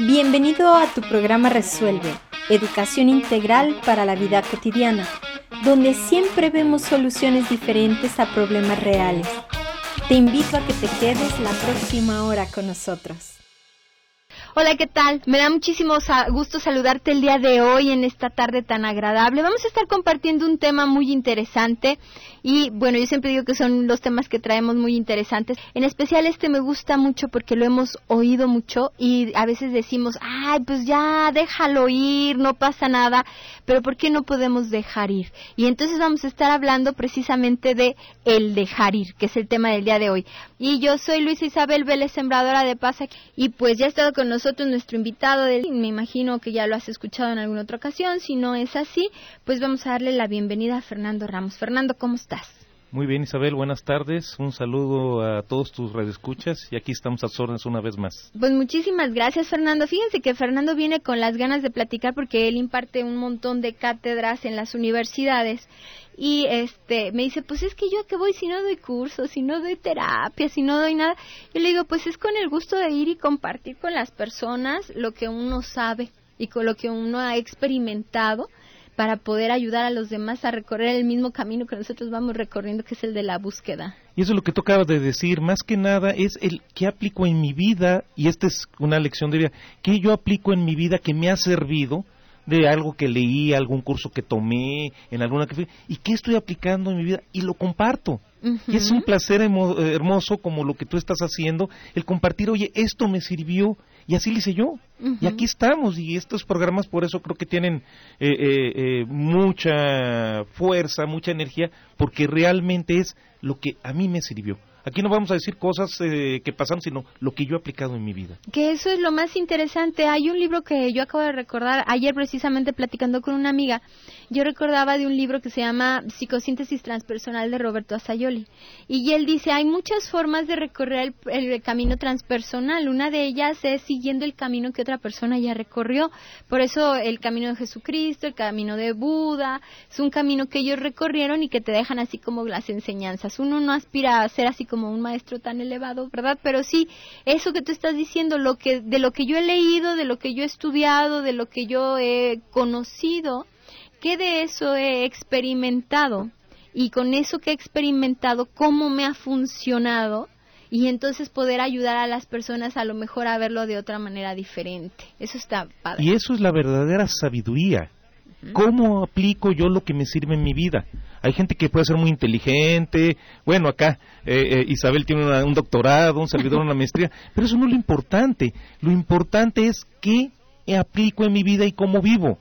Bienvenido a tu programa Resuelve, Educación Integral para la Vida Cotidiana, donde siempre vemos soluciones diferentes a problemas reales. Te invito a que te quedes la próxima hora con nosotros. Hola, ¿qué tal? Me da muchísimo gusto saludarte el día de hoy en esta tarde tan agradable. Vamos a estar compartiendo un tema muy interesante y bueno, yo siempre digo que son los temas que traemos muy interesantes. En especial este me gusta mucho porque lo hemos oído mucho y a veces decimos, ay, pues ya, déjalo ir, no pasa nada, pero ¿por qué no podemos dejar ir? Y entonces vamos a estar hablando precisamente de el dejar ir, que es el tema del día de hoy. Y yo soy Luisa Isabel Vélez, sembradora de paz y pues ya ha estado con nosotros nuestro invitado me imagino que ya lo has escuchado en alguna otra ocasión, si no es así, pues vamos a darle la bienvenida a Fernando Ramos. Fernando, ¿cómo estás? Muy bien, Isabel, buenas tardes. Un saludo a todos tus radioescuchas y aquí estamos a sus órdenes una vez más. Pues muchísimas gracias, Fernando. Fíjense que Fernando viene con las ganas de platicar porque él imparte un montón de cátedras en las universidades y este me dice, "Pues es que yo a qué voy si no doy cursos, si no doy terapia, si no doy nada." Yo le digo, "Pues es con el gusto de ir y compartir con las personas lo que uno sabe y con lo que uno ha experimentado." Para poder ayudar a los demás a recorrer el mismo camino que nosotros vamos recorriendo, que es el de la búsqueda. Y eso es lo que tú acabas de decir, más que nada es el que aplico en mi vida, y esta es una lección de vida, que yo aplico en mi vida que me ha servido de algo que leí, algún curso que tomé, en alguna que y qué estoy aplicando en mi vida y lo comparto. Y es un placer hermoso como lo que tú estás haciendo, el compartir, oye, esto me sirvió y así lo hice yo. Y aquí estamos y estos programas por eso creo que tienen eh, eh, eh, mucha fuerza, mucha energía, porque realmente es lo que a mí me sirvió. Aquí no vamos a decir cosas eh, que pasaron, sino lo que yo he aplicado en mi vida. Que eso es lo más interesante. Hay un libro que yo acabo de recordar ayer precisamente platicando con una amiga. Yo recordaba de un libro que se llama Psicosíntesis Transpersonal de Roberto Asayoli. Y él dice, hay muchas formas de recorrer el, camino transpersonal. Una de ellas es siguiendo el camino que otra persona ya recorrió. Por eso el camino de Jesucristo, el camino de Buda, es un camino que ellos recorrieron y que te dejan así como las enseñanzas. Uno no aspira a ser así como un maestro tan elevado, ¿verdad? Pero sí, eso que tú estás diciendo, lo que, de lo que yo he leído, de lo que yo he estudiado, de lo que yo he conocido, ¿qué de eso he experimentado? Y con eso que he experimentado, ¿cómo me ha funcionado? y entonces poder ayudar a las personas a lo mejor a verlo de otra manera diferente. Eso está padre. Y eso es la verdadera sabiduría. ¿Cómo aplico yo lo que me sirve en mi vida? Hay gente que puede ser muy inteligente, bueno, acá eh, eh, Isabel tiene un doctorado, un servidor una maestría, pero eso no es lo importante. Lo importante es qué aplico en mi vida y cómo vivo.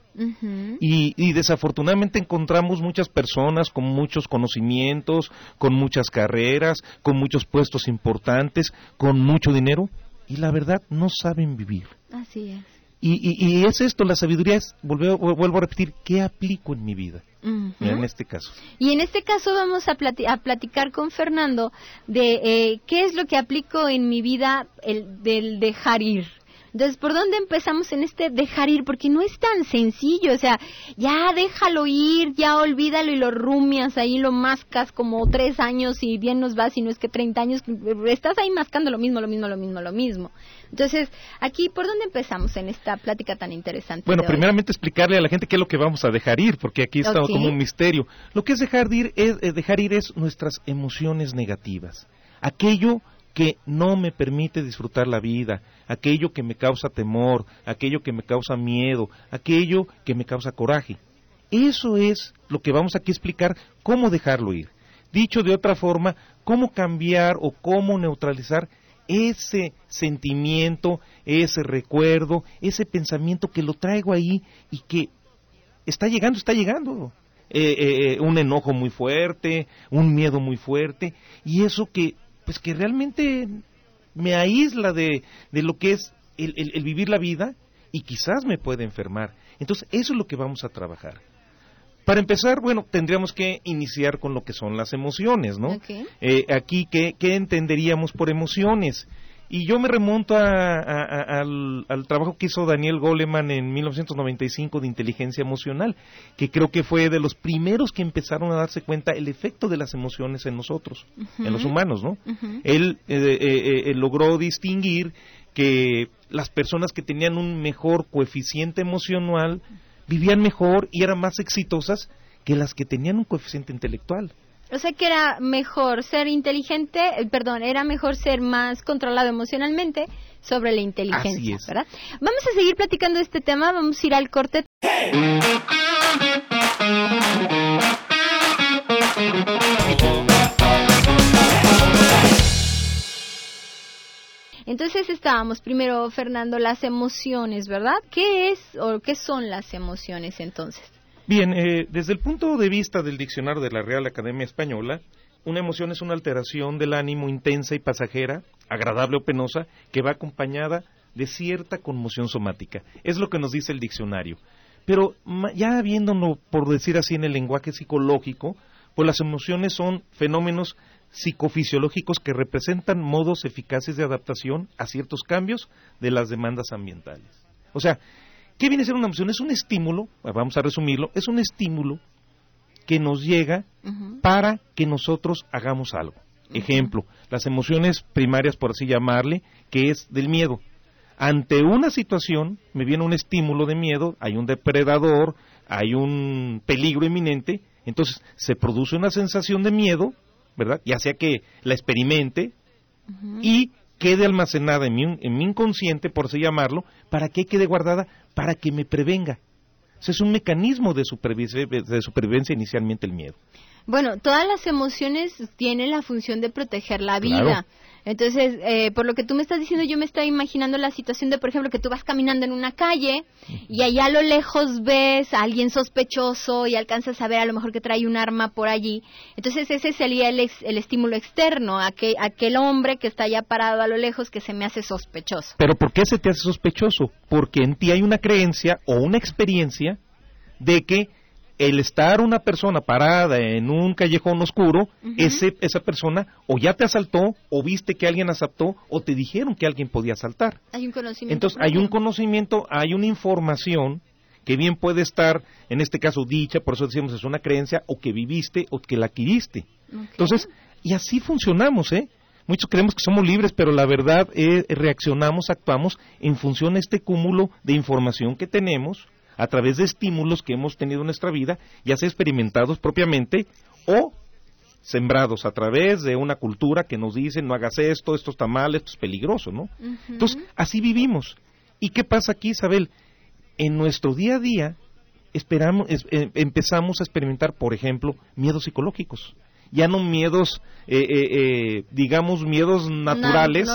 y, y, desafortunadamente encontramos muchas personas con muchos conocimientos, con muchas carreras, con muchos puestos importantes, con mucho dinero, y la verdad no saben vivir. Así es. Y, es esto, la sabiduría es, vuelvo, a repetir, ¿qué aplico en mi vida? En este caso. Y en este caso vamos a, platicar con Fernando de eh, qué es lo que aplico en mi vida el, del dejar ir. Entonces, ¿por dónde empezamos en este dejar ir? Porque no es tan sencillo, o sea, ya déjalo ir, ya olvídalo y lo rumias, ahí lo mascas como tres años y bien nos va, si no es que treinta años, estás ahí mascando lo mismo, lo mismo, lo mismo, lo mismo. Entonces, aquí, ¿por dónde empezamos en esta plática tan interesante? Bueno, primeramente explicarle a la gente qué es lo que vamos a dejar ir, porque aquí está como un misterio. Lo que es dejar ir es, eh, dejar ir es nuestras emociones negativas. Aquello que no me permite disfrutar la vida, aquello que me causa temor, aquello que me causa miedo, aquello que me causa coraje. Eso es lo que vamos aquí a explicar, cómo dejarlo ir. Dicho de otra forma, cómo cambiar o cómo neutralizar ese sentimiento, ese recuerdo, ese pensamiento que lo traigo ahí y que está llegando, está llegando. Eh, eh, eh, un enojo muy fuerte, un miedo muy fuerte, y eso que, pues que realmente me aísla de, de lo que es el, el vivir la vida y quizás me puede enfermar. Entonces, eso es lo que vamos a trabajar. Para empezar, bueno, tendríamos que iniciar con lo que son las emociones, ¿no? Eh, aquí, ¿qué, entenderíamos por emociones? Y yo me remonto al, trabajo que hizo Daniel Goleman en 1995 de inteligencia emocional, que creo que fue de los primeros que empezaron a darse cuenta el efecto de las emociones en nosotros, en los humanos, ¿no? Él eh, eh, logró distinguir que las personas que tenían un mejor coeficiente emocional vivían mejor y eran más exitosas que las que tenían un coeficiente intelectual. O sea que era mejor ser inteligente, eh, perdón, era mejor ser más controlado emocionalmente sobre la inteligencia, ¿verdad? Vamos a seguir platicando de este tema, vamos a ir al corte. Entonces estábamos primero, Fernando, las emociones, ¿verdad? ¿Qué es o qué son las emociones entonces? Bien, eh, desde el punto de vista del diccionario de la Real Academia Española, una emoción es una alteración del ánimo intensa y pasajera, agradable o penosa, que va acompañada de cierta conmoción somática. Es lo que nos dice el diccionario. Pero ya viéndolo, por decir así, en el lenguaje psicológico, pues las emociones son fenómenos psicofisiológicos que representan modos eficaces de adaptación a ciertos cambios de las demandas ambientales. O sea, ¿Qué viene a ser una emoción? Es un estímulo, vamos a resumirlo, es un estímulo que nos llega para que nosotros hagamos algo. Ejemplo, las emociones primarias, por así llamarle, que es del miedo. Ante una situación, me viene un estímulo de miedo, hay un depredador, hay un peligro inminente, entonces se produce una sensación de miedo, ¿verdad? Ya sea que la experimente y quede almacenada en mi, en mi inconsciente, por así llamarlo, para que quede guardada, para que me prevenga. es un mecanismo de supervivencia, de supervivencia inicialmente el miedo. Bueno, todas las emociones tienen la función de proteger la vida. Entonces, eh, por lo que tú me estás diciendo, yo me estoy imaginando la situación de, por ejemplo, que tú vas caminando en una calle y allá a lo lejos ves a alguien sospechoso y alcanzas a ver a lo mejor que trae un arma por allí. Entonces, ese sería el, el estímulo externo, aquel, aquel hombre que está allá parado a lo lejos que se me hace sospechoso. Pero ¿por qué se te hace sospechoso? Porque en ti hay una creencia o una experiencia de que el estar una persona parada en un callejón oscuro, ese, esa persona o ya te asaltó, o viste que alguien asaltó, o te dijeron que alguien podía asaltar. Hay un conocimiento. Entonces, hay un conocimiento, hay una información que bien puede estar, en este caso, dicha, por eso decimos es una creencia, o que viviste, o que la adquiriste. Entonces, y así funcionamos, ¿eh? Muchos creemos que somos libres, pero la verdad es reaccionamos, actuamos en función de este cúmulo de información que tenemos, a través de estímulos que hemos tenido en nuestra vida, ya sea experimentados propiamente o sembrados a través de una cultura que nos dice no hagas esto, esto está mal, esto es peligroso, ¿no? Entonces, así vivimos. ¿Y qué pasa aquí, Isabel? En nuestro día a día esperamos, eh, empezamos a experimentar, por ejemplo, miedos psicológicos ya no miedos, eh, eh, eh, digamos, miedos naturales,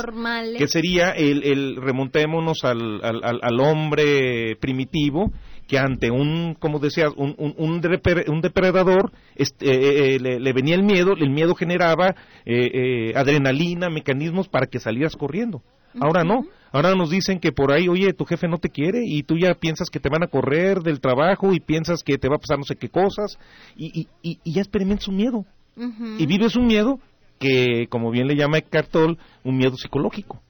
que sería el, el remontémonos al, al, al, hombre primitivo, que ante un, como decías, un, un, un, depredador, este, le, venía el miedo, el miedo generaba adrenalina, mecanismos para que salieras corriendo. Ahora no, ahora nos dicen que por ahí, oye, tu jefe no te quiere y tú ya piensas que te van a correr del trabajo y piensas que te va a pasar no sé qué cosas y, y, y ya experimentas un miedo. Y vives un miedo que, como bien le llama Eckhart Tolle, un miedo psicológico.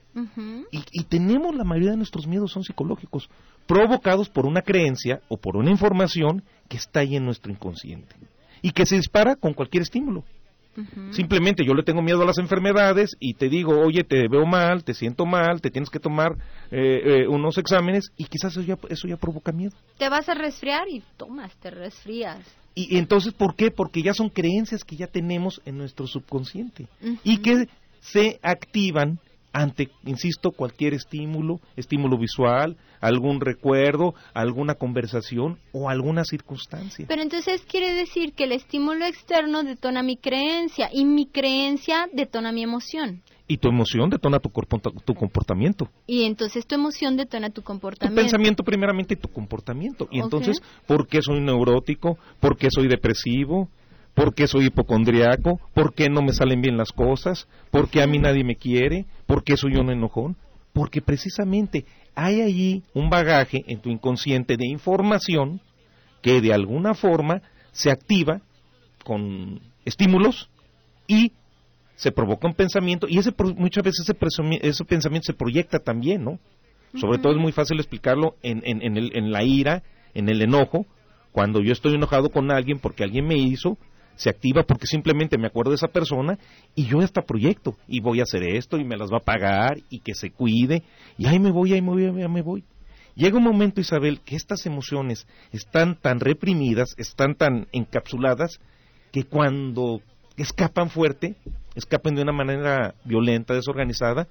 Y, tenemos la mayoría de nuestros miedos son psicológicos, provocados por una creencia o por una información que está ahí en nuestro inconsciente y que se dispara con cualquier estímulo. Simplemente yo le tengo miedo a las enfermedades y te digo, oye, te veo mal, te siento mal, te tienes que tomar eh, eh, unos exámenes y quizás eso ya, eso ya provoca miedo. Te vas a resfriar y tomas, te resfrías. Y entonces, ¿por qué? Porque ya son creencias que ya tenemos en nuestro subconsciente y que se activan ante, insisto, cualquier estímulo, estímulo visual, algún recuerdo, alguna conversación o alguna circunstancia. Pero entonces quiere decir que el estímulo externo detona mi creencia y mi creencia detona mi emoción y tu emoción detona tu, tu comportamiento. Y entonces tu emoción detona tu comportamiento. Tu pensamiento primeramente y tu comportamiento. Y entonces, ¿por qué soy neurótico? ¿Por qué soy depresivo? ¿Por qué soy hipocondriaco? ¿Por qué no me salen bien las cosas? ¿Por qué a mí nadie me quiere? ¿Por qué soy un enojón? Porque precisamente hay allí un bagaje en tu inconsciente de información que de alguna forma se activa con estímulos y se provoca un pensamiento y ese muchas veces ese, pensamiento se proyecta también, ¿no? Sobre todo es muy fácil explicarlo en, en, en, el, en la ira, en el enojo, cuando yo estoy enojado con alguien porque alguien me hizo, se activa porque simplemente me acuerdo de esa persona y yo hasta proyecto y voy a hacer esto y me las va a pagar y que se cuide y ahí me voy, ahí me voy, ahí me voy. Llega un momento, Isabel, que estas emociones están tan reprimidas, están tan encapsuladas, que cuando escapan fuerte, escapan de una manera violenta, desorganizada,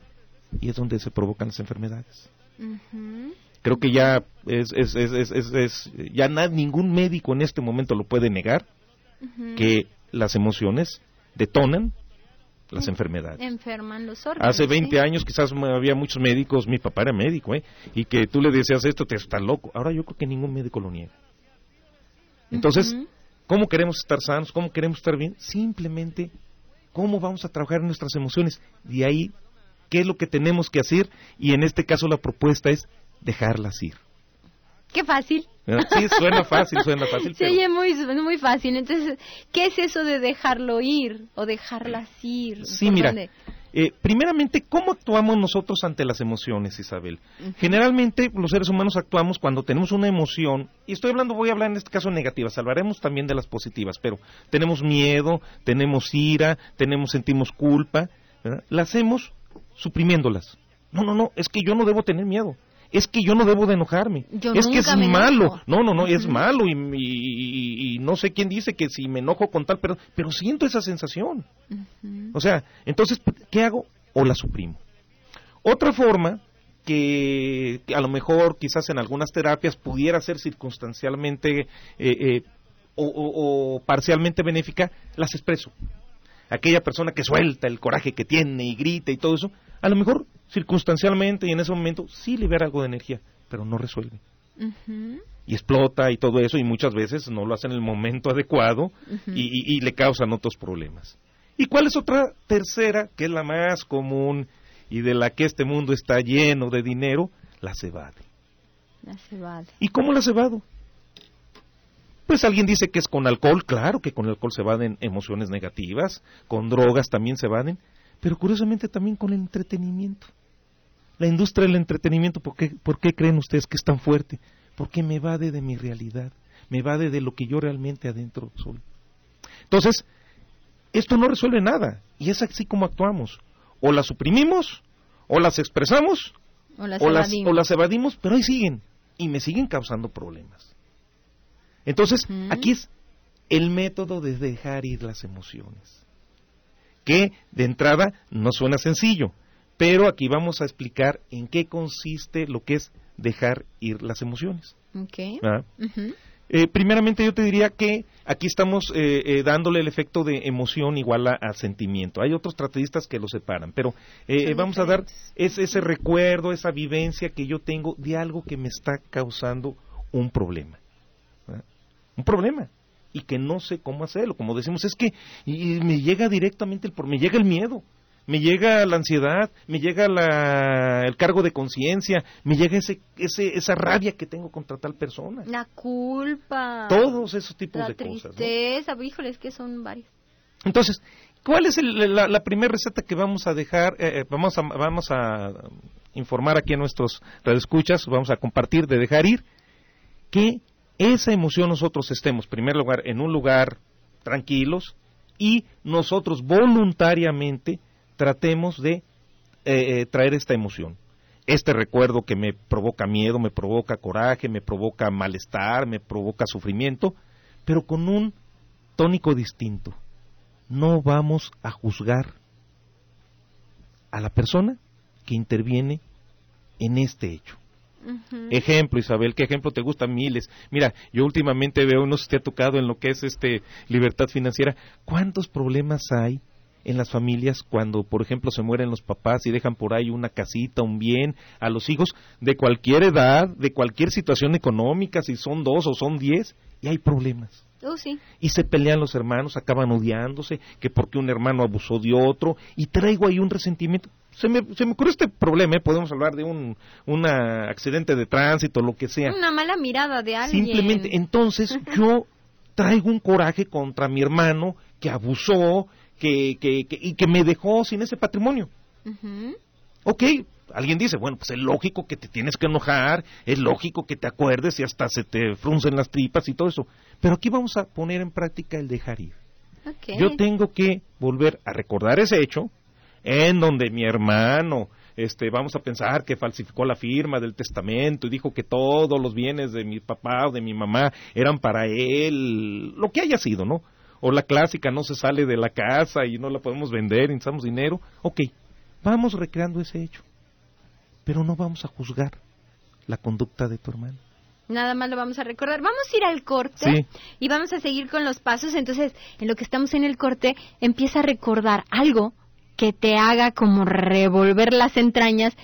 y es donde se provocan las enfermedades. Creo que ya es, es, es, es ya ningún médico en este momento lo puede negar que las emociones detonan las enfermedades. Enferman los órganos. Hace 20 años quizás había muchos médicos, mi papá era médico, ¿eh? y que tú le decías esto, te estás loco. Ahora yo creo que ningún médico lo niega. Entonces, ¿cómo queremos estar sanos? ¿Cómo queremos estar bien? Simplemente, ¿cómo vamos a trabajar en nuestras emociones? De ahí, ¿qué es lo que tenemos que hacer? Y en este caso la propuesta es dejarlas ir. Qué fácil. Sí, suena fácil, suena fácil. Se oye muy, muy fácil. Entonces, ¿qué es eso de dejarlo ir o dejarlas ir? Sí, mira. Eh, primeramente, ¿cómo actuamos nosotros ante las emociones, Isabel? Generalmente, los seres humanos actuamos cuando tenemos una emoción, y estoy hablando, voy a hablar en este caso negativas, hablaremos también de las positivas, pero tenemos miedo, tenemos ira, tenemos, sentimos culpa, ¿verdad? las hacemos suprimiéndolas. No, no, no, es que yo no debo tener miedo es que yo no debo de enojarme, es que es malo, no, no, no, es malo y, no sé quién dice que si me enojo con tal, pero, pero siento esa sensación. O sea, entonces, ¿qué hago? O la suprimo. Otra forma que, a lo mejor quizás en algunas terapias pudiera ser circunstancialmente eh, eh, o, parcialmente benéfica, las expreso. Aquella persona que suelta el coraje que tiene y grita y todo eso, a lo mejor circunstancialmente y en ese momento sí libera algo de energía, pero no resuelve. Y explota y todo eso y muchas veces no lo hace en el momento adecuado y, le causan otros problemas. ¿Y cuál es otra tercera, que es la más común y de la que este mundo está lleno de dinero? La cebade. La cebade. ¿Y cómo la cebado? Pues alguien dice que es con alcohol, claro que con alcohol se evaden emociones negativas, con drogas también se evaden, pero curiosamente también con el entretenimiento. La industria del entretenimiento, ¿por qué, ¿por qué creen ustedes que es tan fuerte? Porque me evade de mi realidad, me evade de lo que yo realmente adentro soy. Entonces, esto no resuelve nada, y es así como actuamos. O las suprimimos, o las expresamos, o las, evadimos. las evadimos, pero ahí siguen, y me siguen causando problemas. Entonces, aquí es el método de dejar ir las emociones que de entrada no suena sencillo, pero aquí vamos a explicar en qué consiste lo que es dejar ir las emociones. ¿Ah? Eh, primeramente yo te diría que aquí estamos eh, eh, dándole el efecto de emoción igual a, sentimiento. Hay otros tratadistas que lo separan, pero vamos a dar ese recuerdo, esa vivencia que yo tengo de algo que me está causando un problema. Un problema y que no sé cómo hacerlo. Como decimos, es que y me llega directamente el me llega el miedo, me llega la ansiedad, me llega la, el cargo de conciencia, me llega ese, ese, esa rabia que tengo contra tal persona. La culpa. Todos esos tipos de cosas. La tristeza, híjole, que son varios. Entonces, ¿cuál es la, primera receta que vamos a dejar? Eh, eh, vamos, a, vamos a informar aquí a nuestros radioescuchas, vamos a compartir de dejar ir, que esa emoción nosotros estemos, en primer lugar, en un lugar tranquilos y nosotros voluntariamente tratemos de eh, eh, traer esta emoción. Este recuerdo que me provoca miedo, me provoca coraje, me provoca malestar, me provoca sufrimiento, pero con un tónico distinto. No vamos a juzgar a la persona que interviene en este hecho. Ejemplo, Isabel, ¿qué ejemplo te gusta? Miles. Mira, yo últimamente veo, no sé si te ha tocado en lo que es este libertad financiera, ¿cuántos problemas hay en las familias cuando, por ejemplo, se mueren los papás y dejan por ahí una casita, un bien a los hijos de cualquier edad, de cualquier situación económica, si son dos o son diez, y hay problemas. Oh, sí. Y se pelean los hermanos, acaban odiándose, que porque un hermano abusó de otro, y traigo ahí un resentimiento se me, se me ocurre este problema, ¿eh? podemos hablar de un accidente de tránsito, lo que sea. Una mala mirada de alguien. Simplemente, entonces yo traigo un coraje contra mi hermano que abusó que, que, y que me dejó sin ese patrimonio. Ok, alguien dice, bueno, pues es lógico que te tienes que enojar, es lógico que te acuerdes y hasta se te fruncen las tripas y todo eso. Pero aquí vamos a poner en práctica el dejar ir. Yo tengo que volver a recordar ese hecho en donde mi hermano, este, vamos a pensar que falsificó la firma del testamento y dijo que todos los bienes de mi papá o de mi mamá eran para él, lo que haya sido, ¿no? O la clásica no se sale de la casa y no la podemos vender, necesitamos dinero. Ok, vamos recreando ese hecho, pero no vamos a juzgar la conducta de tu hermano. Nada más lo vamos a recordar. Vamos a ir al corte y vamos a seguir con los pasos. Entonces, en lo que estamos en el corte, empieza a recordar algo que te haga como revolver las entrañas.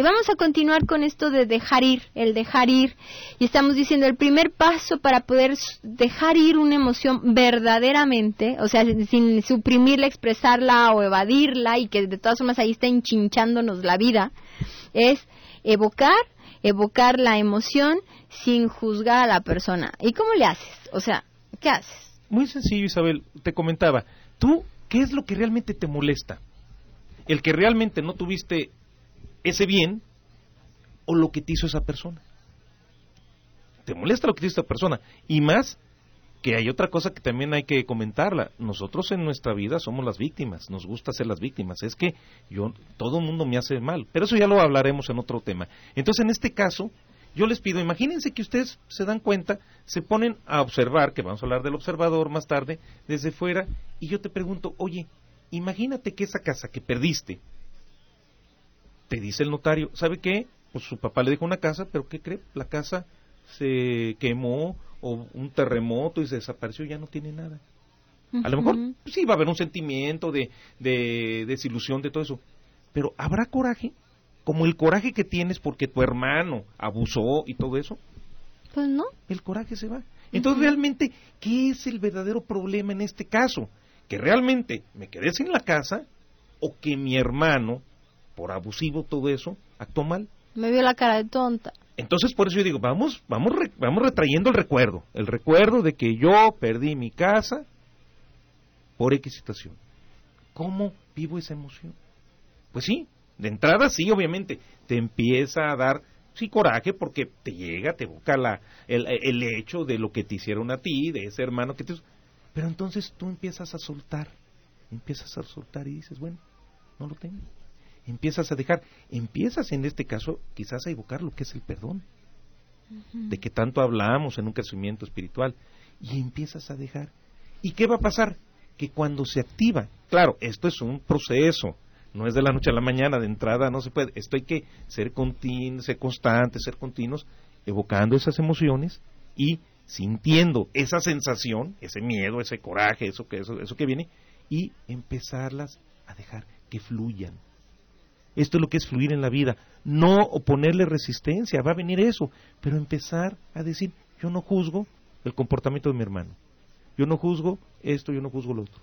Y vamos a continuar con esto de dejar ir, el dejar ir. Y estamos diciendo el primer paso para poder dejar ir una emoción verdaderamente, o sea, sin suprimirla, expresarla o evadirla y que de todas formas ahí está enchinchándonos la vida, es evocar evocar la emoción sin juzgar a la persona. ¿Y cómo le haces? O sea, ¿qué haces? Muy sencillo, Isabel. Te comentaba, tú, ¿qué es lo que realmente te molesta? ¿El que realmente no tuviste ese bien o lo que te hizo esa persona? ¿Te molesta lo que te hizo esa persona? Y más que hay otra cosa que también hay que comentarla. Nosotros en nuestra vida somos las víctimas, nos gusta ser las víctimas. Es que yo, todo el mundo me hace mal, pero eso ya lo hablaremos en otro tema. Entonces, en este caso, yo les pido, imagínense que ustedes se dan cuenta, se ponen a observar, que vamos a hablar del observador más tarde, desde fuera, y yo te pregunto, oye, imagínate que esa casa que perdiste, te dice el notario, ¿sabe qué? Pues su papá le dejó una casa, pero ¿qué cree? La casa se quemó o un terremoto y se desapareció, ya no tiene nada. A lo mejor sí va a haber un sentimiento de, de, desilusión, de todo eso. Pero ¿habrá coraje? Como el coraje que tienes porque tu hermano abusó y todo eso. Pues no. El coraje se va. Entonces, realmente, ¿qué es el verdadero problema en este caso? Que realmente me quedé sin la casa o que mi hermano, por abusivo todo eso, actuó mal. Me vio la cara de tonta. Entonces, por eso yo digo, vamos, vamos, vamos retrayendo el recuerdo, el recuerdo de que yo perdí mi casa por X situación. ¿Cómo vivo esa emoción? Pues sí, de entrada sí, obviamente, te empieza a dar, sí, coraje porque te llega, te evoca la, el, el hecho de lo que te hicieron a ti, de ese hermano que te... Pero entonces tú empiezas a soltar, empiezas a soltar y dices, bueno, no lo tengo empiezas a dejar, empiezas en este caso quizás a evocar lo que es el perdón, de que tanto hablamos en un crecimiento espiritual, y empiezas a dejar. ¿Y qué va a pasar? Que cuando se activa, claro, esto es un proceso, no es de la noche a la mañana, de entrada no se puede, esto hay que ser continuo, ser constante, ser continuos, evocando esas emociones y sintiendo esa sensación, ese miedo, ese coraje, eso que, eso, eso que viene, y empezarlas a dejar que fluyan esto es lo que es fluir en la vida. No oponerle resistencia, va a venir eso, pero empezar a decir, yo no juzgo el comportamiento de mi hermano. Yo no juzgo esto, yo no juzgo lo otro.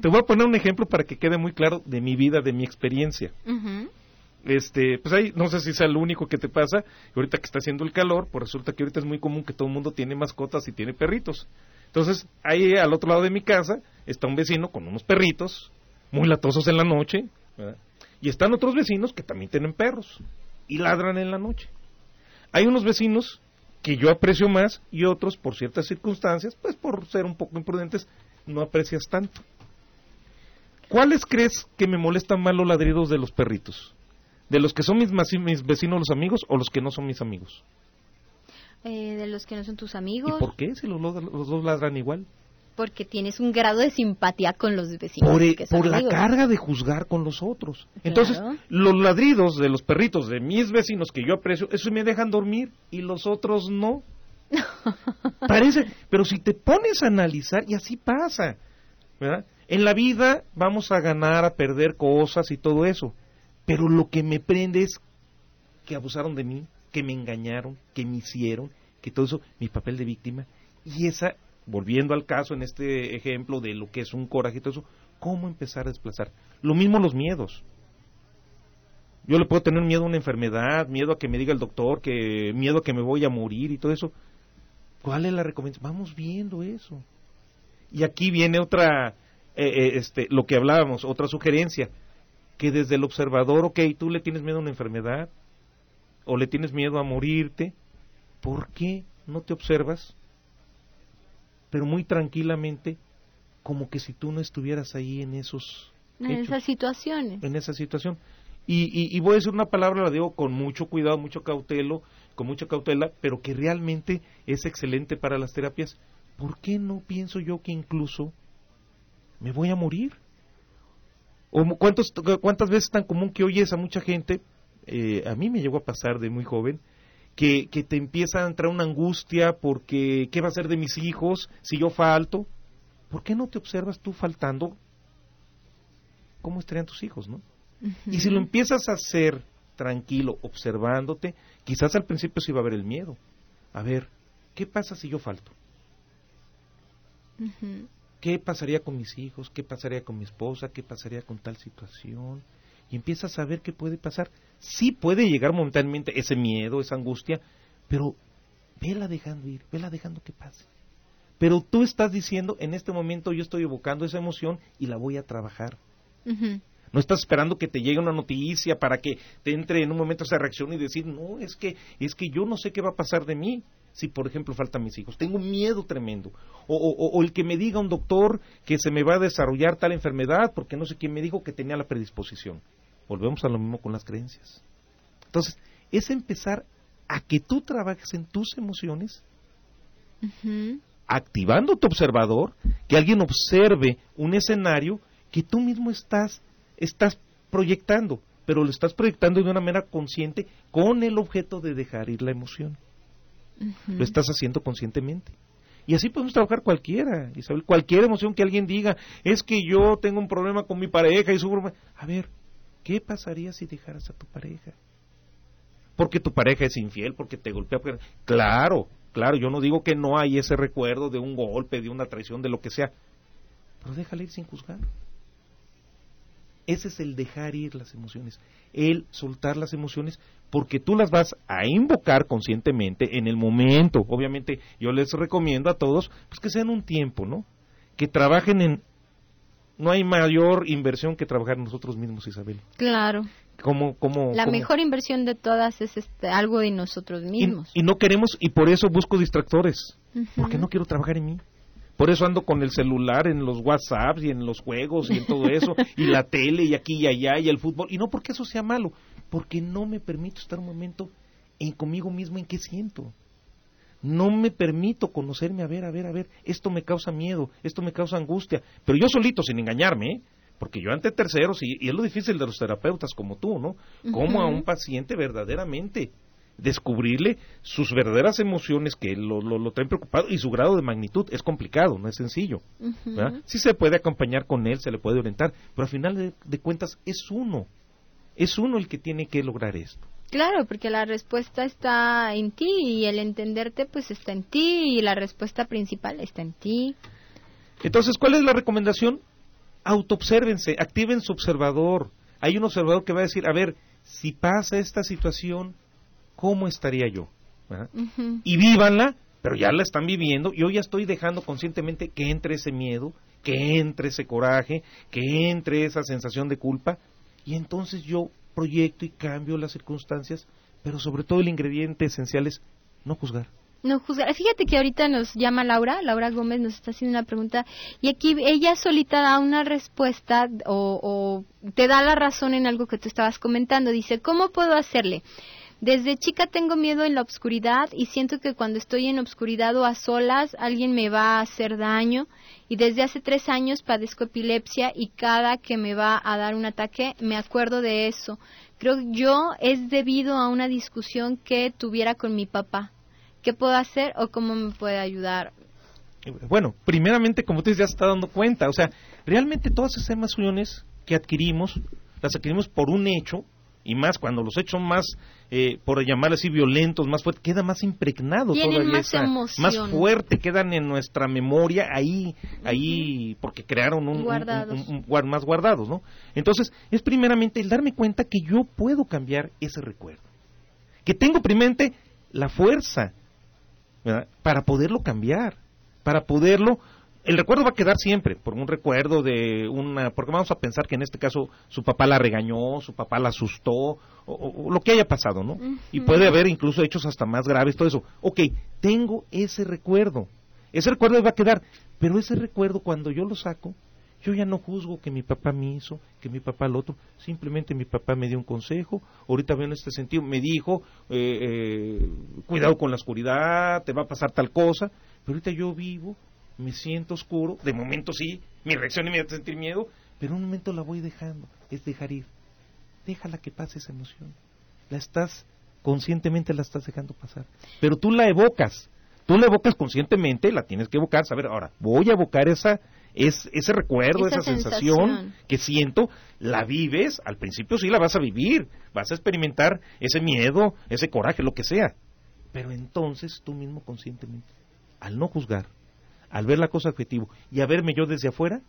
Te voy a poner un ejemplo para que quede muy claro de mi vida, de mi experiencia. Este, pues ahí, no sé si sea lo único que te pasa, ahorita que está haciendo el calor, pues resulta que ahorita es muy común que todo el mundo tiene mascotas y tiene perritos. Entonces, ahí al otro lado de mi casa está un vecino con unos perritos, muy latosos en la noche, ¿verdad? Y están otros vecinos que también tienen perros y ladran en la noche. Hay unos vecinos que yo aprecio más y otros, por ciertas circunstancias, pues por ser un poco imprudentes, no aprecias tanto. ¿Cuáles crees que me molestan más los ladridos de los perritos? ¿De los que son mis, mis vecinos los amigos o los que no son mis amigos? Eh, de los que no son tus amigos. ¿Y por qué? Si los, los dos ladran igual porque tienes un grado de simpatía con los vecinos. Por, e, la carga de juzgar con los otros. Entonces, los ladridos de los perritos de mis vecinos que yo aprecio, eso me dejan dormir y los otros no. Parece, pero si te pones a analizar, y así pasa, ¿verdad? En la vida vamos a ganar, a perder cosas y todo eso, pero lo que me prende es que abusaron de mí, que me engañaron, que me hicieron, que todo eso, mi papel de víctima, y esa volviendo al caso en este ejemplo de lo que es un coraje y todo eso, ¿cómo empezar a desplazar? Lo mismo los miedos. Yo le puedo tener miedo a una enfermedad, miedo a que me diga el doctor, que miedo a que me voy a morir y todo eso. ¿Cuál es la recomendación? Vamos viendo eso. Y aquí viene otra, eh, eh, este, lo que hablábamos, otra sugerencia, que desde el observador, ok, tú le tienes miedo a una enfermedad o le tienes miedo a morirte, ¿por qué no te observas? Pero muy tranquilamente, como que si tú no estuvieras ahí en esos... En esas situaciones. En esa situación. Y, y, voy a decir una palabra, la digo con mucho cuidado, mucho cautelo, con mucha cautela, pero que realmente es excelente para las terapias. ¿Por qué no pienso yo que incluso me voy a morir? ¿O cuántos, cuántas veces es tan común que oyes a mucha gente, eh, a mí me llegó a pasar de muy joven, que, que te empieza a entrar una angustia porque ¿qué va a ser de mis hijos si yo falto? ¿Por qué no te observas tú faltando? ¿Cómo estarían tus hijos, no? Y si lo empiezas a hacer tranquilo, observándote, quizás al principio sí va a haber el miedo. A ver, ¿qué pasa si yo falto? ¿Qué pasaría con mis hijos? ¿Qué pasaría con mi esposa? ¿Qué pasaría con tal situación? Y empiezas a ver qué puede pasar. Sí puede llegar momentáneamente ese miedo, esa angustia, pero vela dejando ir, vela dejando que pase. Pero tú estás diciendo, en este momento yo estoy evocando esa emoción y la voy a trabajar. No estás esperando que te llegue una noticia para que te entre en un momento esa reacción y decir, no, es que, es que yo no sé qué va a pasar de mí si, por ejemplo, faltan mis hijos. Tengo miedo tremendo. O, o, el que me diga un doctor que se me va a desarrollar tal enfermedad porque no sé quién me dijo que tenía la predisposición. Volvemos a lo mismo con las creencias. Entonces, es empezar a que tú trabajes en tus emociones, activando tu observador, que alguien observe un escenario que tú mismo estás estás proyectando, pero lo estás proyectando de una manera consciente con el objeto de dejar ir la emoción. Lo estás haciendo conscientemente. Y así podemos trabajar cualquiera, Isabel, cualquier emoción que alguien diga, es que yo tengo un problema con mi pareja y su A ver, ¿qué pasaría si dejaras a tu pareja? Porque tu pareja es infiel, porque te golpea. Claro, claro, yo no digo que no hay ese recuerdo de un golpe, de una traición, de lo que sea, pero déjale ir sin juzgar. Ese es el dejar ir las emociones, el soltar las emociones, porque tú las vas a invocar conscientemente en el momento. Obviamente, yo les recomiendo a todos pues que sean un tiempo, ¿no? Que trabajen en. No hay mayor inversión que trabajar nosotros mismos, Isabel. Claro. Como, como, la mejor inversión de todas es este, algo de nosotros mismos. Y, no queremos, y por eso busco distractores, porque no quiero trabajar en mí. Por eso ando con el celular en los WhatsApps y en los juegos y en todo eso, y la tele y aquí y allá y el fútbol. Y no porque eso sea malo, porque no me permito estar un momento en conmigo mismo en qué siento. No me permito conocerme, a ver, a ver, a ver, esto me causa miedo, esto me causa angustia, pero yo solito, sin engañarme, ¿eh? porque yo ante terceros, y, es lo difícil de los terapeutas como tú, ¿no? Como a un paciente verdaderamente descubrirle sus verdaderas emociones que lo, lo, traen preocupado y su grado de magnitud es complicado, no es sencillo. Sí se puede acompañar con él, se le puede orientar, pero al final de, cuentas es uno, es uno el que tiene que lograr esto. Claro, porque la respuesta está en ti y el entenderte pues está en ti y la respuesta principal está en ti. Entonces, ¿cuál es la recomendación? Autoobsérvense, activen su observador. Hay un observador que va a decir, a ver, si pasa esta situación, ¿cómo estaría yo? Y vívanla, pero ya la están viviendo. Yo ya estoy dejando conscientemente que entre ese miedo, que entre ese coraje, que entre esa sensación de culpa. Y entonces yo proyecto y cambio las circunstancias, pero sobre todo el ingrediente esencial es no juzgar. No juzgar. Fíjate que ahorita nos llama Laura, Laura Gómez nos está haciendo una pregunta y aquí ella solita da una respuesta o, o te da la razón en algo que tú estabas comentando. Dice, ¿cómo puedo hacerle? Desde chica tengo miedo en la oscuridad y siento que cuando estoy en obscuridad o a solas alguien me va a hacer daño y desde hace tres años padezco epilepsia y cada que me va a dar un ataque me acuerdo de eso. Creo yo es debido a una discusión que tuviera con mi papá. ¿Qué puedo hacer o cómo me puede ayudar? Bueno, primeramente, como usted ya se está dando cuenta, o sea, realmente todas esas emociones que adquirimos, las adquirimos por un hecho y más cuando los hechos más, eh, por llamar así, violentos, más fuertes, queda más impregnado todavía. Más, más fuerte, quedan en nuestra memoria ahí, ahí, porque crearon un, más guardados, ¿no? Entonces, es primeramente el darme cuenta que yo puedo cambiar ese recuerdo. Que tengo primeramente la fuerza para poderlo cambiar, para poderlo el recuerdo va a quedar siempre, por un recuerdo de una, porque vamos a pensar que en este caso su papá la regañó, su papá la asustó, o, lo que haya pasado, ¿no? Y puede haber incluso hechos hasta más graves, todo eso. Ok, tengo ese recuerdo, ese recuerdo va a quedar, pero ese recuerdo cuando yo lo saco, yo ya no juzgo que mi papá me hizo, que mi papá lo otro, simplemente mi papá me dio un consejo, ahorita veo en este sentido, me dijo, eh, eh, cuidado con la oscuridad, te va a pasar tal cosa, pero ahorita yo vivo me siento oscuro, de momento sí, mi reacción es sentir miedo, pero un momento la voy dejando, es dejar ir. Déjala que pase esa emoción. La estás, conscientemente la estás dejando pasar. Pero tú la evocas, tú la evocas conscientemente, la tienes que evocar, saber, ahora, voy a evocar esa, es, ese recuerdo, esa, sensación. que siento, la vives, al principio sí la vas a vivir, vas a experimentar ese miedo, ese coraje, lo que sea. Pero entonces tú mismo conscientemente, al no juzgar, al ver la cosa objetivo y a verme yo desde afuera,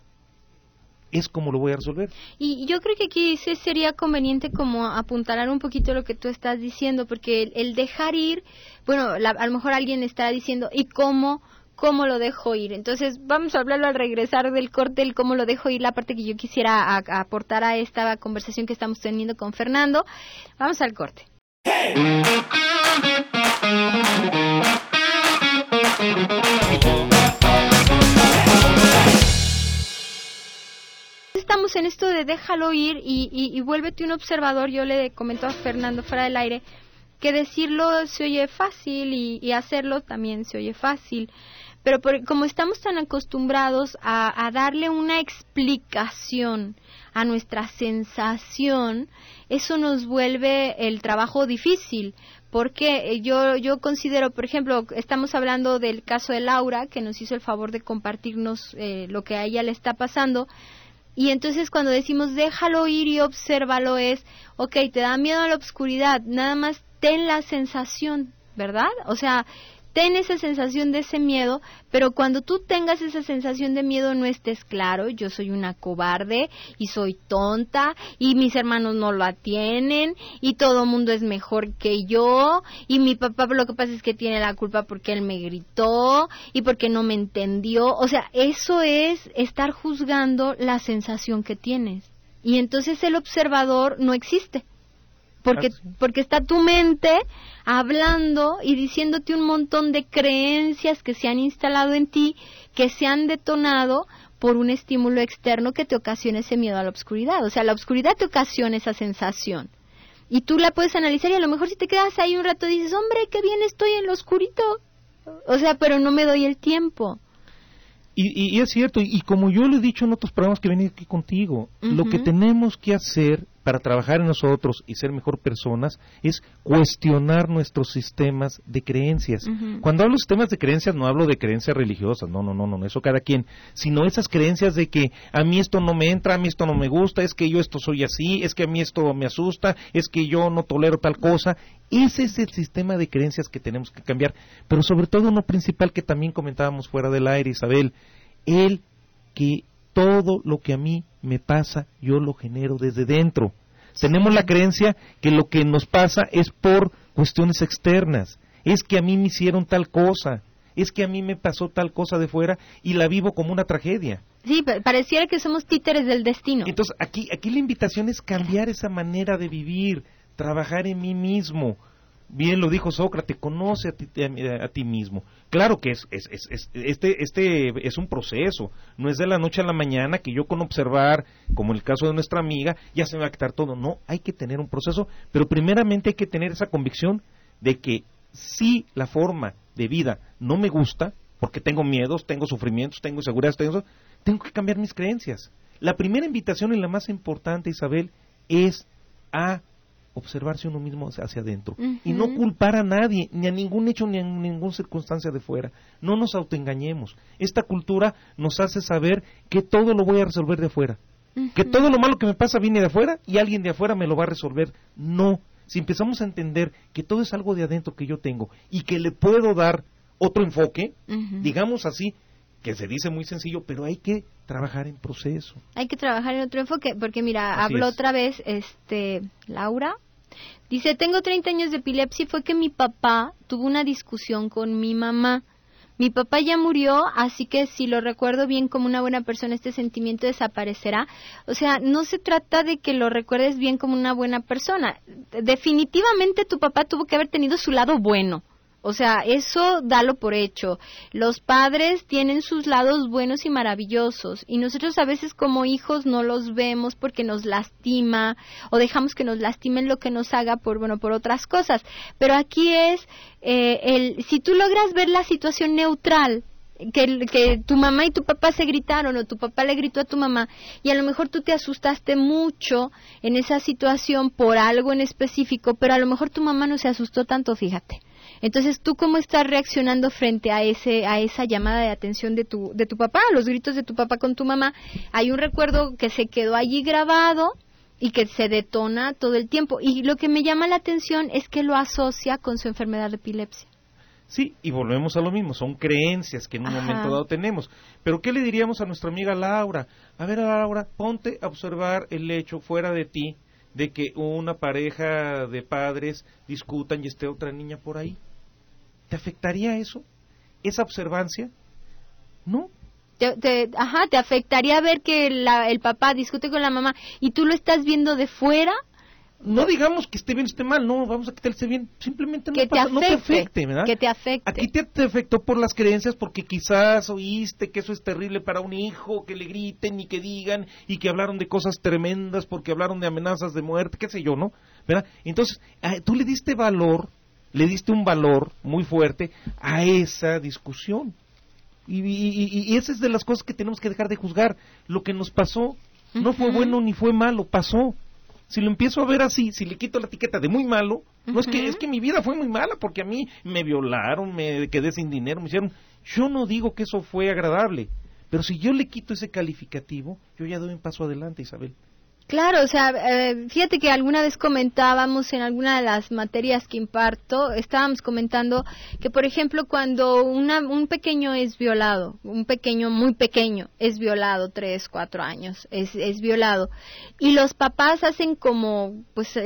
es como lo voy a resolver. Y yo creo que aquí sí sería conveniente como apuntalar un poquito lo que tú estás diciendo, porque el, dejar ir, bueno, a lo mejor alguien estará diciendo, ¿y cómo? ¿Cómo lo dejo ir? Entonces, vamos a hablarlo al regresar del corte, el cómo lo dejo ir, la parte que yo quisiera aportar a esta conversación que estamos teniendo con Fernando. Vamos al corte. Estamos en esto de déjalo ir y, vuélvete un observador. Yo le comento a Fernando fuera del aire que decirlo se oye fácil y, hacerlo también se oye fácil. Pero como estamos tan acostumbrados a, darle una explicación a nuestra sensación, eso nos vuelve el trabajo difícil. Porque yo, yo considero, por ejemplo, estamos hablando del caso de Laura, que nos hizo el favor de compartirnos eh, lo que a ella le está pasando. Y entonces cuando decimos déjalo ir y obsérvalo es, ok, te da miedo a la oscuridad, nada más ten la sensación, ¿verdad? O sea, ten esa sensación de ese miedo, pero cuando tú tengas esa sensación de miedo no estés claro, yo soy una cobarde y soy tonta y mis hermanos no lo tienen y todo mundo es mejor que yo y mi papá lo que pasa es que tiene la culpa porque él me gritó y porque no me entendió, o sea, eso es estar juzgando la sensación que tienes. Y entonces el observador no existe porque, porque está tu mente hablando y diciéndote un montón de creencias que se han instalado en ti, que se han detonado por un estímulo externo que te ocasiona ese miedo a la oscuridad. O sea, la oscuridad te ocasiona esa sensación. Y tú la puedes analizar y a lo mejor si te quedas ahí un rato dices, hombre, qué bien estoy en lo oscurito. O sea, pero no me doy el tiempo. Y, es cierto, y, como yo le he dicho en otros programas que venido aquí contigo, lo que tenemos que hacer para trabajar en nosotros y ser mejor personas es cuestionar nuestros sistemas de creencias. Cuando hablo de sistemas de creencias no hablo de creencias religiosas, no, no, no, no, eso cada quien, sino esas creencias de que a mí esto no me entra, a mí esto no me gusta, es que yo esto soy así, es que a mí esto me asusta, es que yo no tolero tal cosa. Ese es el sistema de creencias que tenemos que cambiar, pero sobre todo uno principal que también comentábamos fuera del aire, Isabel, el que todo lo que a mí me pasa, yo lo genero desde dentro. Tenemos la creencia que lo que nos pasa es por cuestiones externas. Es que a mí me hicieron tal cosa. Es que a mí me pasó tal cosa de fuera y la vivo como una tragedia. Sí, pareciera que somos títeres del destino. Entonces, aquí, aquí la invitación es cambiar esa manera de vivir, trabajar en mí mismo, bien lo dijo Sócrates, conoce a ti, a, ti mismo. Claro que es, es, es, este, este es un proceso, no es de la noche a la mañana que yo con observar, como el caso de nuestra amiga, ya se me va a quitar todo. No, hay que tener un proceso, pero primeramente hay que tener esa convicción de que si la forma de vida no me gusta, porque tengo miedos, tengo sufrimientos, tengo inseguridades, tengo, tengo que cambiar mis creencias. La primera invitación y la más importante, Isabel, es a observarse uno mismo hacia adentro y no culpar a nadie, ni a ningún hecho, ni a ninguna circunstancia de fuera. No nos autoengañemos. Esta cultura nos hace saber que todo lo voy a resolver de afuera, que todo lo malo que me pasa viene de afuera y alguien de afuera me lo va a resolver. No, si empezamos a entender que todo es algo de adentro que yo tengo y que le puedo dar otro enfoque, digamos así, que se dice muy sencillo, pero hay que trabajar en proceso. Hay que trabajar en otro enfoque, porque mira, habló otra vez este Laura. Dice, tengo 30 años de epilepsia y fue que mi papá tuvo una discusión con mi mamá. mi papá ya murió, así que si lo recuerdo bien como una buena persona, este sentimiento desaparecerá. O sea, no se trata de que lo recuerdes bien como una buena persona. Definitivamente tu papá tuvo que haber tenido su lado bueno. O sea, eso dalo por hecho. Los padres tienen sus lados buenos y maravillosos y nosotros a veces como hijos no los vemos porque nos lastima o dejamos que nos lastimen lo que nos haga por bueno por otras cosas. Pero aquí es eh, el si tú logras ver la situación neutral que, que, tu mamá y tu papá se gritaron o tu papá le gritó a tu mamá y a lo mejor tú te asustaste mucho en esa situación por algo en específico, pero a lo mejor tu mamá no se asustó tanto, fíjate. Entonces, ¿tú cómo estás reaccionando frente a ese a esa llamada de atención de tu de tu papá, a los gritos de tu papá con tu mamá? Hay un recuerdo que se quedó allí grabado y que se detona todo el tiempo. Y lo que me llama la atención es que lo asocia con su enfermedad de epilepsia. Sí, y volvemos a lo mismo, son creencias que en un momento dado tenemos. Pero ¿qué le diríamos a nuestra amiga Laura? A ver, Laura, ponte a observar el hecho fuera de ti de que una pareja de padres discutan y esté otra niña por ahí. ¿Te afectaría eso? ¿Esa observancia? No. Te, ajá, te afectaría ver que el papá discute con la mamá y tú lo estás viendo de fuera. No digamos que esté bien, esté mal, no, vamos a quitarse bien, simplemente no, te, no te afecte, ¿verdad? Que te afecte. Aquí te, te, afectó por las creencias, porque quizás oíste que eso es terrible para un hijo, que le griten y que digan y que hablaron de cosas tremendas porque hablaron de amenazas de muerte, qué sé yo, ¿no? ¿Verdad? Entonces, tú le diste valor le diste un valor muy fuerte a esa discusión. Y, y, esa es de las cosas que tenemos que dejar de juzgar. Lo que nos pasó no fue bueno ni fue malo, pasó. Si lo empiezo a ver así, si le quito la etiqueta de muy malo, no es que es que mi vida fue muy mala porque a mí me violaron, me quedé sin dinero, me hicieron. Yo no digo que eso fue agradable, pero si yo le quito ese calificativo, yo ya doy un paso adelante, Isabel. Claro, o sea, eh, fíjate que alguna vez comentábamos en alguna de las materias que imparto, estábamos comentando que, por ejemplo, cuando un pequeño es violado, un pequeño muy pequeño es violado, tres, cuatro años, es, es violado, y los papás hacen como, pues,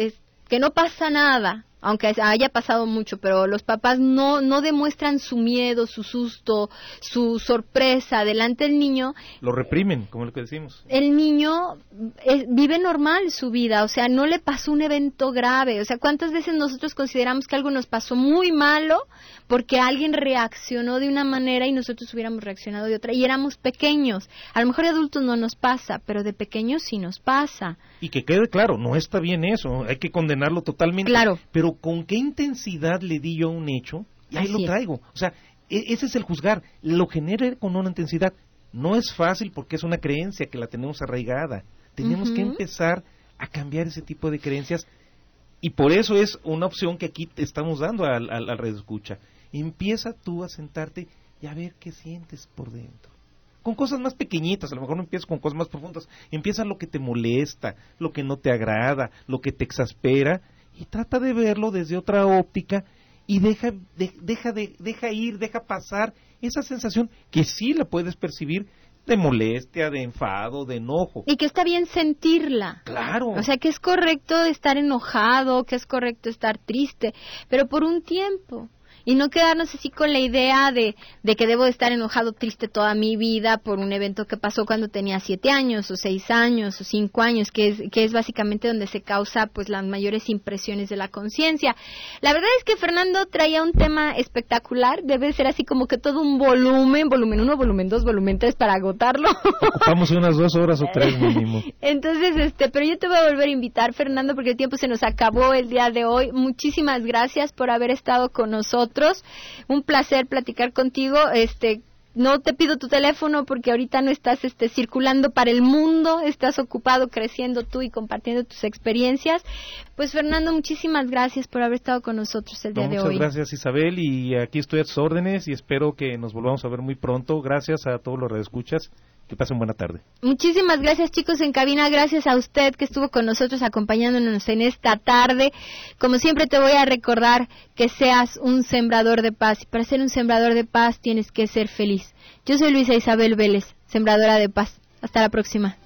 que no pasa nada, aunque haya pasado mucho, pero los papás no, no demuestran su miedo, su susto, su sorpresa delante del niño. Lo reprimen, como lo que decimos. El niño eh, vive normal su vida, o sea, no le pasó un evento grave. O sea, ¿cuántas veces nosotros consideramos que algo nos pasó muy malo porque alguien reaccionó de una manera y nosotros hubiéramos reaccionado de otra? Y éramos pequeños. A lo mejor de adultos no nos pasa, pero de pequeños sí nos pasa. Y que quede claro, no está bien eso, hay que condenarlo totalmente. Claro. Pero con qué intensidad le di yo a un hecho, y ahí lo traigo. O sea, e, ese es el juzgar, lo genera con una intensidad. No es fácil porque es una creencia que la tenemos arraigada. Tenemos que empezar a cambiar ese tipo de creencias y por eso es una opción que aquí te estamos dando al, al, al escucha. Empieza tú a sentarte y a ver qué sientes por dentro con cosas más pequeñitas, a lo mejor no empiezas con cosas más profundas, empieza lo que te molesta, lo que no te agrada, lo que te exaspera, y trata de verlo desde otra óptica y deja, deja, de, deja ir, deja pasar esa sensación que sí la puedes percibir de molestia, de enfado, de enojo. Y que está bien sentirla. Claro. O sea, que es correcto estar enojado, que es correcto estar triste, pero por un tiempo y no quedarnos así con la idea de, de que debo estar enojado, triste toda mi vida por un evento que pasó cuando tenía siete años o seis años o cinco años, que es, que es básicamente donde se causa pues las mayores impresiones de la conciencia. La verdad es que Fernando traía un tema espectacular, debe ser así como que todo un volumen, volumen uno, volumen dos, volumen tres para agotarlo. Ocupamos unas dos horas o tres mínimo. Entonces, este, pero yo te voy a volver a invitar, Fernando, porque el tiempo se nos acabó el día de hoy. Muchísimas gracias por haber estado con nosotros un placer platicar contigo. Este, no te pido tu teléfono porque ahorita no estás este, circulando para el mundo, estás ocupado creciendo tú y compartiendo tus experiencias. Pues Fernando, muchísimas gracias por haber estado con nosotros el día de hoy. Muchas gracias Isabel y aquí estoy a tus órdenes y espero que nos volvamos a ver muy pronto. Gracias a todos los escuchas que pasen buena tarde. Muchísimas gracias chicos en cabina, gracias a usted que estuvo con nosotros acompañándonos en esta tarde. Como siempre te voy a recordar que seas un sembrador de paz y para ser un sembrador de paz tienes que ser feliz. Yo soy Luisa Isabel Vélez, sembradora de paz. Hasta la próxima.